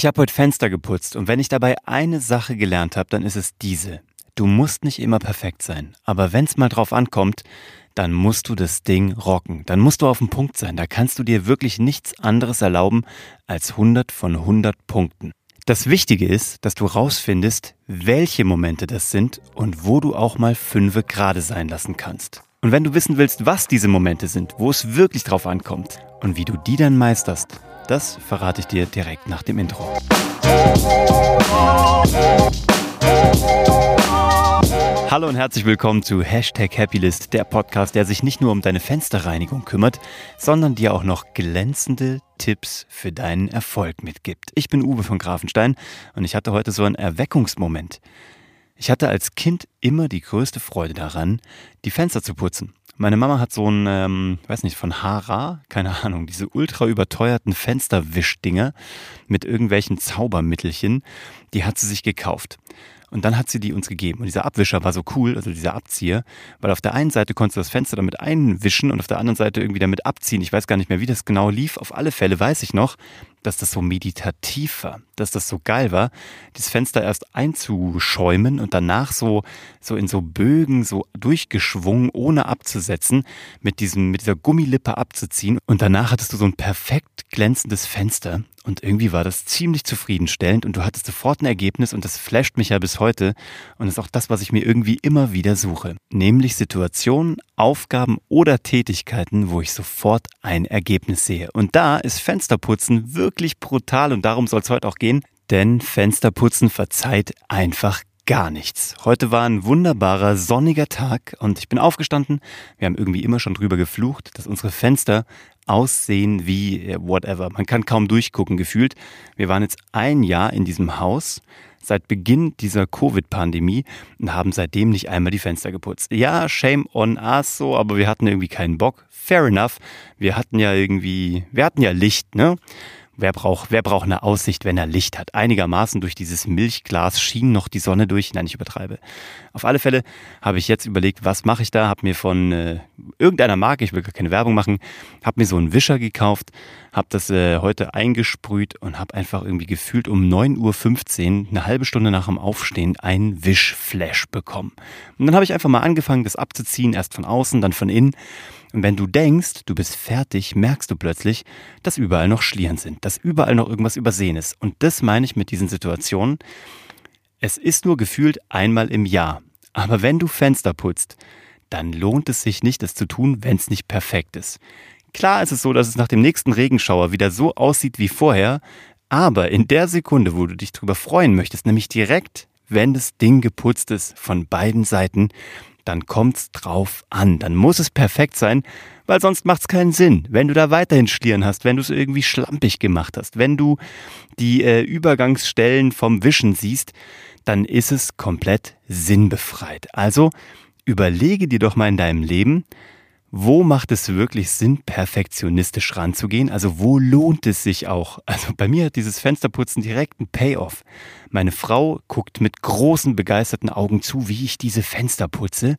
Ich habe heute Fenster geputzt und wenn ich dabei eine Sache gelernt habe, dann ist es diese. Du musst nicht immer perfekt sein, aber wenn es mal drauf ankommt, dann musst du das Ding rocken. Dann musst du auf dem Punkt sein. Da kannst du dir wirklich nichts anderes erlauben als 100 von 100 Punkten. Das Wichtige ist, dass du rausfindest, welche Momente das sind und wo du auch mal fünfe gerade sein lassen kannst. Und wenn du wissen willst, was diese Momente sind, wo es wirklich drauf ankommt und wie du die dann meisterst, das verrate ich dir direkt nach dem Intro. Hallo und herzlich willkommen zu Hashtag Happylist, der Podcast, der sich nicht nur um deine Fensterreinigung kümmert, sondern dir auch noch glänzende Tipps für deinen Erfolg mitgibt. Ich bin Uwe von Grafenstein und ich hatte heute so einen Erweckungsmoment. Ich hatte als Kind immer die größte Freude daran, die Fenster zu putzen. Meine Mama hat so ein, ähm, weiß nicht, von Hara, keine Ahnung, diese ultra überteuerten Fensterwischdinger mit irgendwelchen Zaubermittelchen, die hat sie sich gekauft. Und dann hat sie die uns gegeben. Und dieser Abwischer war so cool, also dieser Abzieher, weil auf der einen Seite konntest du das Fenster damit einwischen und auf der anderen Seite irgendwie damit abziehen. Ich weiß gar nicht mehr, wie das genau lief. Auf alle Fälle weiß ich noch, dass das so meditativ war, dass das so geil war, das Fenster erst einzuschäumen und danach so, so in so Bögen so durchgeschwungen, ohne abzusetzen, mit diesem, mit dieser Gummilippe abzuziehen. Und danach hattest du so ein perfekt glänzendes Fenster. Und irgendwie war das ziemlich zufriedenstellend und du hattest sofort ein Ergebnis und das flasht mich ja bis heute und ist auch das, was ich mir irgendwie immer wieder suche. Nämlich Situationen, Aufgaben oder Tätigkeiten, wo ich sofort ein Ergebnis sehe. Und da ist Fensterputzen wirklich brutal und darum soll es heute auch gehen, denn Fensterputzen verzeiht einfach gar nichts. Heute war ein wunderbarer sonniger Tag und ich bin aufgestanden. Wir haben irgendwie immer schon drüber geflucht, dass unsere Fenster aussehen wie äh, whatever. Man kann kaum durchgucken gefühlt. Wir waren jetzt ein Jahr in diesem Haus seit Beginn dieser Covid-Pandemie und haben seitdem nicht einmal die Fenster geputzt. Ja, shame on us so, aber wir hatten irgendwie keinen Bock. Fair enough. Wir hatten ja irgendwie, wir hatten ja Licht, ne? Wer braucht, wer braucht eine Aussicht, wenn er Licht hat? Einigermaßen durch dieses Milchglas schien noch die Sonne durch. Nein, ich übertreibe. Auf alle Fälle habe ich jetzt überlegt, was mache ich da? Habe mir von äh, irgendeiner Marke, ich will gar keine Werbung machen, habe mir so einen Wischer gekauft, habe das äh, heute eingesprüht und habe einfach irgendwie gefühlt um 9.15 Uhr, eine halbe Stunde nach dem Aufstehen, einen Wischflash bekommen. Und dann habe ich einfach mal angefangen, das abzuziehen, erst von außen, dann von innen. Und wenn du denkst, du bist fertig, merkst du plötzlich, dass überall noch Schlieren sind, dass überall noch irgendwas übersehen ist. Und das meine ich mit diesen Situationen. Es ist nur gefühlt einmal im Jahr. Aber wenn du Fenster putzt, dann lohnt es sich nicht, es zu tun, wenn es nicht perfekt ist. Klar ist es so, dass es nach dem nächsten Regenschauer wieder so aussieht wie vorher, aber in der Sekunde, wo du dich drüber freuen möchtest, nämlich direkt, wenn das Ding geputzt ist von beiden Seiten, dann kommt's drauf an. Dann muss es perfekt sein, weil sonst macht's keinen Sinn. Wenn du da weiterhin Schlieren hast, wenn du es irgendwie schlampig gemacht hast, wenn du die äh, Übergangsstellen vom Wischen siehst, dann ist es komplett sinnbefreit. Also überlege dir doch mal in deinem Leben, wo macht es wirklich Sinn, perfektionistisch ranzugehen? Also wo lohnt es sich auch? Also bei mir hat dieses Fensterputzen direkt einen Payoff. Meine Frau guckt mit großen begeisterten Augen zu, wie ich diese Fenster putze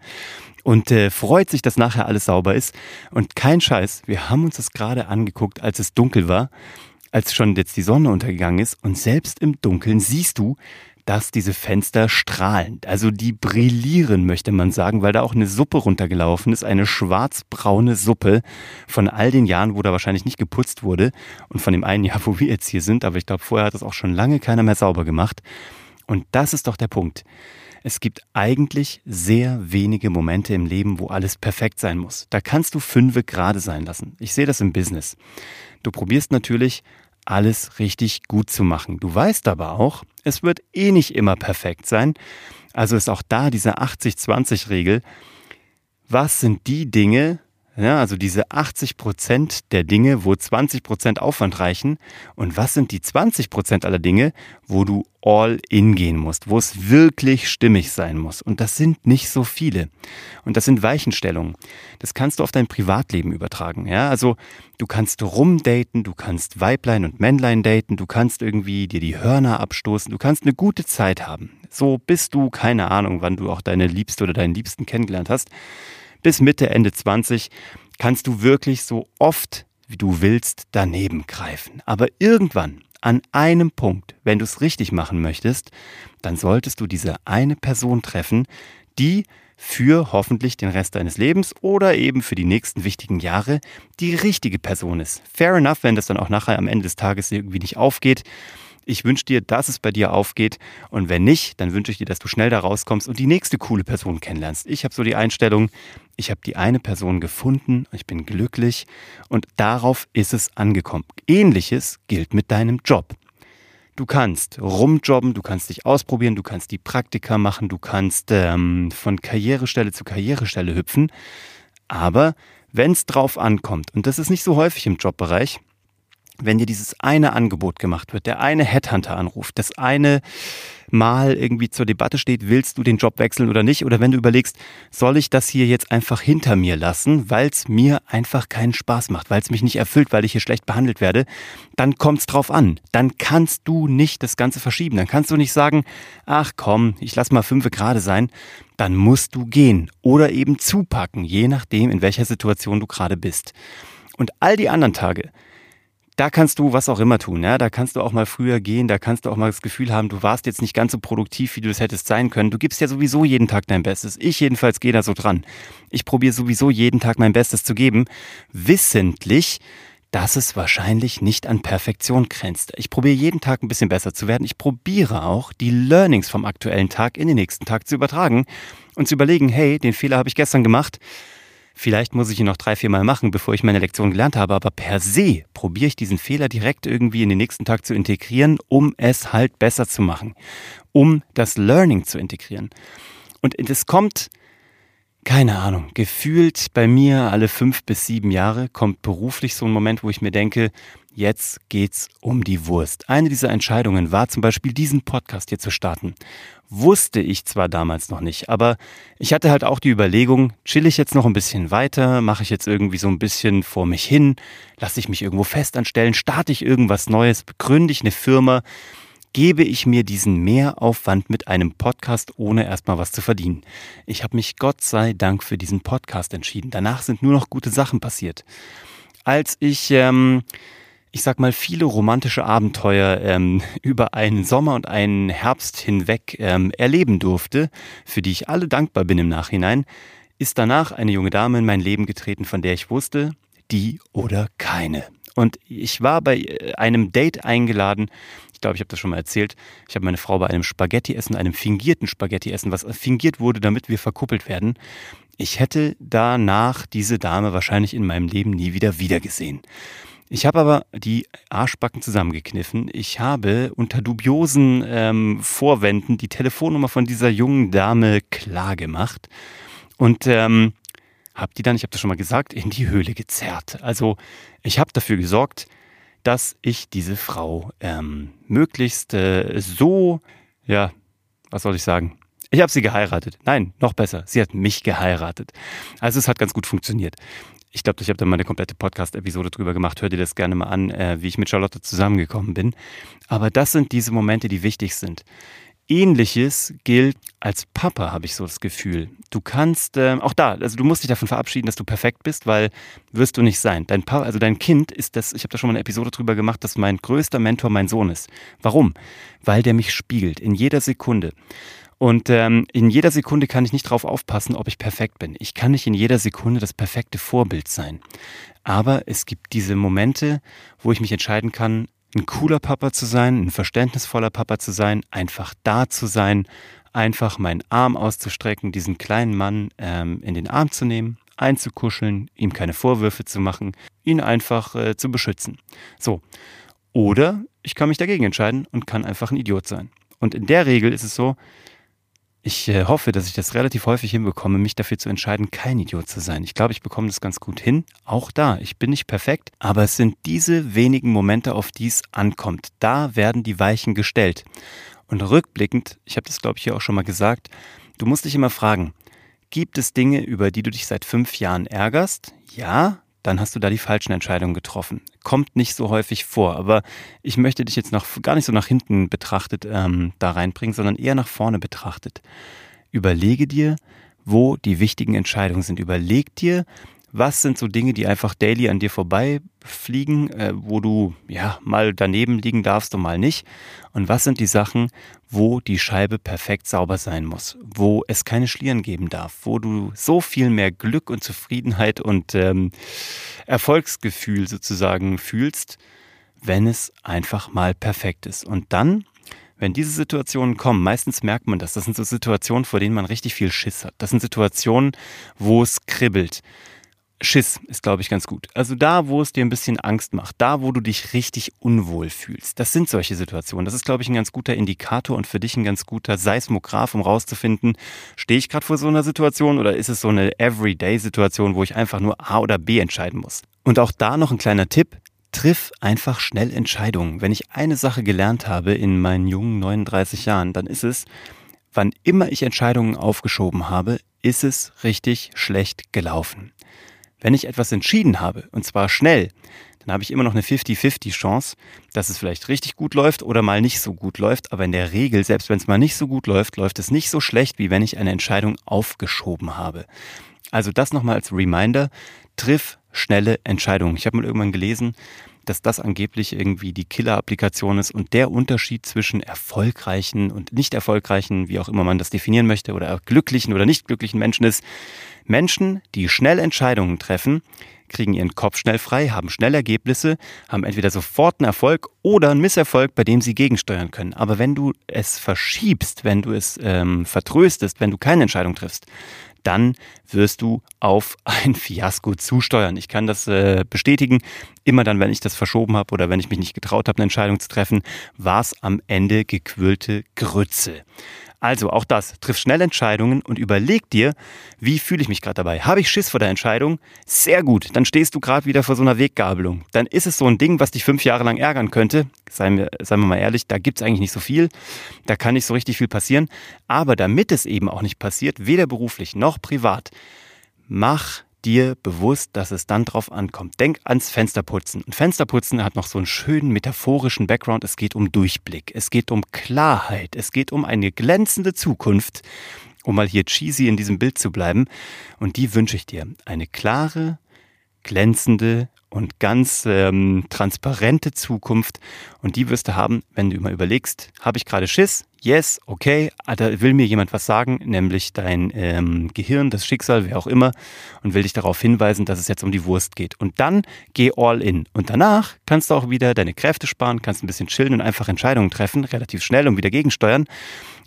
und äh, freut sich, dass nachher alles sauber ist. Und kein Scheiß, wir haben uns das gerade angeguckt, als es dunkel war, als schon jetzt die Sonne untergegangen ist. Und selbst im Dunkeln siehst du, dass diese Fenster strahlen. Also die brillieren, möchte man sagen, weil da auch eine Suppe runtergelaufen ist, eine schwarzbraune Suppe von all den Jahren, wo da wahrscheinlich nicht geputzt wurde und von dem einen Jahr, wo wir jetzt hier sind, aber ich glaube, vorher hat das auch schon lange keiner mehr sauber gemacht. Und das ist doch der Punkt. Es gibt eigentlich sehr wenige Momente im Leben, wo alles perfekt sein muss. Da kannst du fünfe gerade sein lassen. Ich sehe das im Business. Du probierst natürlich alles richtig gut zu machen. Du weißt aber auch, es wird eh nicht immer perfekt sein. Also ist auch da diese 80-20-Regel. Was sind die Dinge, ja, also diese 80 Prozent der Dinge, wo 20 Prozent Aufwand reichen. Und was sind die 20 Prozent aller Dinge, wo du all in gehen musst, wo es wirklich stimmig sein muss? Und das sind nicht so viele. Und das sind Weichenstellungen. Das kannst du auf dein Privatleben übertragen. Ja, also du kannst rumdaten, du kannst Weiblein und Männlein daten, du kannst irgendwie dir die Hörner abstoßen, du kannst eine gute Zeit haben. So bist du, keine Ahnung, wann du auch deine Liebste oder deinen Liebsten kennengelernt hast bis Mitte, Ende 20 kannst du wirklich so oft wie du willst daneben greifen. Aber irgendwann, an einem Punkt, wenn du es richtig machen möchtest, dann solltest du diese eine Person treffen, die für hoffentlich den Rest deines Lebens oder eben für die nächsten wichtigen Jahre die richtige Person ist. Fair enough, wenn das dann auch nachher am Ende des Tages irgendwie nicht aufgeht. Ich wünsche dir, dass es bei dir aufgeht. Und wenn nicht, dann wünsche ich dir, dass du schnell da rauskommst und die nächste coole Person kennenlernst. Ich habe so die Einstellung, ich habe die eine Person gefunden, ich bin glücklich und darauf ist es angekommen. Ähnliches gilt mit deinem Job. Du kannst rumjobben, du kannst dich ausprobieren, du kannst die Praktika machen, du kannst ähm, von Karrierestelle zu Karrierestelle hüpfen. Aber wenn es drauf ankommt, und das ist nicht so häufig im Jobbereich, wenn dir dieses eine Angebot gemacht wird, der eine Headhunter anruft, das eine Mal irgendwie zur Debatte steht, willst du den Job wechseln oder nicht? Oder wenn du überlegst, soll ich das hier jetzt einfach hinter mir lassen, weil es mir einfach keinen Spaß macht, weil es mich nicht erfüllt, weil ich hier schlecht behandelt werde, dann kommt es drauf an. Dann kannst du nicht das Ganze verschieben. Dann kannst du nicht sagen, ach komm, ich lass mal fünf gerade sein. Dann musst du gehen oder eben zupacken, je nachdem, in welcher Situation du gerade bist. Und all die anderen Tage, da kannst du was auch immer tun. Ja? Da kannst du auch mal früher gehen, da kannst du auch mal das Gefühl haben, du warst jetzt nicht ganz so produktiv, wie du es hättest sein können. Du gibst ja sowieso jeden Tag dein Bestes. Ich jedenfalls gehe da so dran. Ich probiere sowieso jeden Tag mein Bestes zu geben, wissentlich, dass es wahrscheinlich nicht an Perfektion grenzt. Ich probiere jeden Tag ein bisschen besser zu werden. Ich probiere auch, die Learnings vom aktuellen Tag in den nächsten Tag zu übertragen und zu überlegen, hey, den Fehler habe ich gestern gemacht Vielleicht muss ich ihn noch drei, vier Mal machen, bevor ich meine Lektion gelernt habe, aber per se probiere ich diesen Fehler direkt irgendwie in den nächsten Tag zu integrieren, um es halt besser zu machen, um das Learning zu integrieren. Und es kommt, keine Ahnung, gefühlt bei mir alle fünf bis sieben Jahre kommt beruflich so ein Moment, wo ich mir denke, jetzt geht's um die Wurst. Eine dieser Entscheidungen war zum Beispiel diesen Podcast hier zu starten wusste ich zwar damals noch nicht, aber ich hatte halt auch die Überlegung, chill ich jetzt noch ein bisschen weiter, mache ich jetzt irgendwie so ein bisschen vor mich hin, lasse ich mich irgendwo festanstellen, starte ich irgendwas Neues, gründe ich eine Firma, gebe ich mir diesen Mehraufwand mit einem Podcast, ohne erstmal was zu verdienen. Ich habe mich Gott sei Dank für diesen Podcast entschieden. Danach sind nur noch gute Sachen passiert. Als ich ähm, ich sag mal, viele romantische Abenteuer ähm, über einen Sommer und einen Herbst hinweg ähm, erleben durfte, für die ich alle dankbar bin im Nachhinein, ist danach eine junge Dame in mein Leben getreten, von der ich wusste, die oder keine. Und ich war bei äh, einem Date eingeladen. Ich glaube, ich habe das schon mal erzählt. Ich habe meine Frau bei einem Spaghetti-Essen, einem fingierten Spaghetti-Essen, was fingiert wurde, damit wir verkuppelt werden. Ich hätte danach diese Dame wahrscheinlich in meinem Leben nie wieder wiedergesehen. Ich habe aber die Arschbacken zusammengekniffen. Ich habe unter dubiosen ähm, Vorwänden die Telefonnummer von dieser jungen Dame klar gemacht und ähm, habe die dann, ich habe das schon mal gesagt, in die Höhle gezerrt. Also ich habe dafür gesorgt, dass ich diese Frau ähm, möglichst äh, so, ja, was soll ich sagen, ich habe sie geheiratet. Nein, noch besser, sie hat mich geheiratet. Also es hat ganz gut funktioniert ich glaube, ich habe da mal eine komplette Podcast-Episode drüber gemacht. Hör dir das gerne mal an, äh, wie ich mit Charlotte zusammengekommen bin. Aber das sind diese Momente, die wichtig sind. Ähnliches gilt als Papa, habe ich so das Gefühl. Du kannst äh, auch da, also du musst dich davon verabschieden, dass du perfekt bist, weil wirst du nicht sein. Dein Papa, also dein Kind ist das, ich habe da schon mal eine Episode drüber gemacht, dass mein größter Mentor mein Sohn ist. Warum? Weil der mich spiegelt in jeder Sekunde. Und ähm, in jeder Sekunde kann ich nicht darauf aufpassen, ob ich perfekt bin. Ich kann nicht in jeder Sekunde das perfekte Vorbild sein. Aber es gibt diese Momente, wo ich mich entscheiden kann, ein cooler Papa zu sein, ein verständnisvoller Papa zu sein, einfach da zu sein, einfach meinen Arm auszustrecken, diesen kleinen Mann ähm, in den Arm zu nehmen, einzukuscheln, ihm keine Vorwürfe zu machen, ihn einfach äh, zu beschützen. So. Oder ich kann mich dagegen entscheiden und kann einfach ein Idiot sein. Und in der Regel ist es so, ich äh, hoffe, dass ich das relativ häufig hinbekomme, mich dafür zu entscheiden, kein Idiot zu sein. Ich glaube, ich bekomme das ganz gut hin. Auch da, ich bin nicht perfekt, aber es sind diese wenigen Momente, auf die es ankommt. Da werden die Weichen gestellt. Und rückblickend, ich habe das glaube ich hier auch schon mal gesagt, du musst dich immer fragen, gibt es Dinge, über die du dich seit fünf Jahren ärgerst? Ja, dann hast du da die falschen Entscheidungen getroffen. Kommt nicht so häufig vor, aber ich möchte dich jetzt noch gar nicht so nach hinten betrachtet ähm, da reinbringen, sondern eher nach vorne betrachtet. Überlege dir, wo die wichtigen Entscheidungen sind. Überleg dir, Was sind so Dinge, die einfach daily an dir vorbeifliegen, äh, wo du ja mal daneben liegen darfst und mal nicht? Und was sind die Sachen, wo die Scheibe perfekt sauber sein muss, wo es keine Schlieren geben darf, wo du so viel mehr Glück und Zufriedenheit und ähm, Erfolgsgefühl sozusagen fühlst, wenn es einfach mal perfekt ist. Und dann wenn diese Situationen kommen, meistens merkt man das. Das sind so Situationen, vor denen man richtig viel Schiss hat. Das sind Situationen, wo es kribbelt. Schiss ist, glaube ich, ganz gut. Also da, wo es dir ein bisschen Angst macht, da, wo du dich richtig unwohl fühlst. Das sind solche Situationen. Das ist, glaube ich, ein ganz guter Indikator und für dich ein ganz guter Seismograph, um rauszufinden, stehe ich gerade vor so einer Situation oder ist es so eine Everyday-Situation, wo ich einfach nur A oder B entscheiden muss. Und auch da noch ein kleiner Tipp. Triff einfach schnell Entscheidungen. Wenn ich eine Sache gelernt habe in meinen jungen 39 Jahren, dann ist es, wann immer ich Entscheidungen aufgeschoben habe, ist es richtig schlecht gelaufen. Wenn ich etwas entschieden habe, und zwar schnell, dann habe ich immer noch eine 50-50 Chance, dass es vielleicht richtig gut läuft oder mal nicht so gut läuft. Aber in der Regel, selbst wenn es mal nicht so gut läuft, läuft es nicht so schlecht, wie wenn ich eine Entscheidung aufgeschoben habe. Also das nochmal als Reminder, triff schnelle Entscheidungen. Ich habe mal irgendwann gelesen, dass das angeblich irgendwie die Killer-Applikation ist und der Unterschied zwischen erfolgreichen und nicht erfolgreichen, wie auch immer man das definieren möchte, oder glücklichen oder nicht glücklichen Menschen ist. Menschen, die schnell Entscheidungen treffen, kriegen ihren Kopf schnell frei, haben schnell Ergebnisse, haben entweder sofort einen Erfolg oder einen Misserfolg, bei dem sie gegensteuern können. Aber wenn du es verschiebst, wenn du es ähm, vertröstest, wenn du keine Entscheidung triffst, dann wirst du auf ein Fiasko zusteuern. Ich kann das äh, bestätigen. Immer dann, wenn ich das verschoben habe oder wenn ich mich nicht getraut habe, eine Entscheidung zu treffen, war es am Ende gequirlte Grütze. Also auch das, triff schnell Entscheidungen und überleg dir, wie fühle ich mich gerade dabei? Habe ich Schiss vor der Entscheidung? Sehr gut, dann stehst du gerade wieder vor so einer Weggabelung. Dann ist es so ein Ding, was dich fünf Jahre lang ärgern könnte. Seien wir, seien wir mal ehrlich, da gibt's eigentlich nicht so viel. Da kann nicht so richtig viel passieren. Aber damit es eben auch nicht passiert, weder beruflich noch privat, mach dir bewusst, dass es dann drauf ankommt. Denk ans Fensterputzen. Und Fensterputzen hat noch so einen schönen metaphorischen Background. Es geht um Durchblick, es geht um Klarheit, es geht um eine glänzende Zukunft, um mal hier cheesy in diesem Bild zu bleiben. Und die wünsche ich dir. Eine klare, glänzende und ganz ähm, transparente Zukunft. Und die wirst du haben, wenn du immer überlegst, habe ich gerade Schiss? Yes, okay, ah, da will mir jemand was sagen, nämlich dein ähm, Gehirn, das Schicksal, wer auch immer, und will dich darauf hinweisen, dass es jetzt um die Wurst geht. Und dann geh all in. Und danach kannst du auch wieder deine Kräfte sparen, kannst ein bisschen chillen und einfach Entscheidungen treffen, relativ schnell und wieder gegensteuern.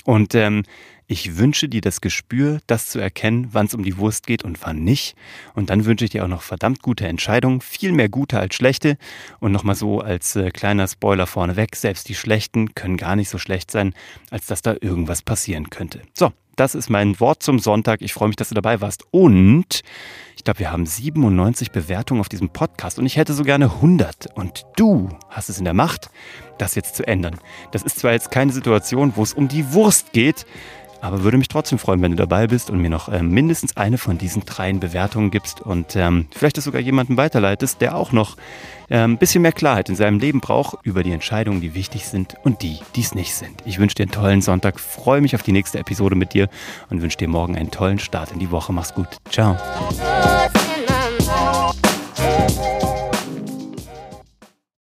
Und ähm, ich wünsche dir das Gespür, das zu erkennen, wann es um die Wurst geht und wann nicht. Und dann wünsche ich dir auch noch verdammt gute Entscheidungen, viel mehr gute als schlechte. Und nochmal so als äh, kleiner Spoiler vorneweg, selbst die schlechten können gar nicht so schlecht sein, als dass da irgendwas passieren könnte. So, das ist mein Wort zum Sonntag. Ich freue mich, dass du dabei warst. Und ich glaube, wir haben 97 Bewertungen auf diesem Podcast und ich hätte so gerne 100. Und du hast es in der Macht, das jetzt zu ändern. Das ist zwar jetzt keine Situation, wo es um die Wurst geht, aber würde mich trotzdem freuen, wenn du dabei bist und mir noch äh, mindestens eine von diesen dreien Bewertungen gibst und ähm, vielleicht das sogar jemanden weiterleitest, der auch noch äh, ein bisschen mehr Klarheit in seinem Leben braucht über die Entscheidungen, die wichtig sind und die, die es nicht sind. Ich wünsche dir einen tollen Sonntag, freue mich auf die nächste Episode mit dir und wünsche dir morgen einen tollen Start in die Woche. Mach's gut. Ciao.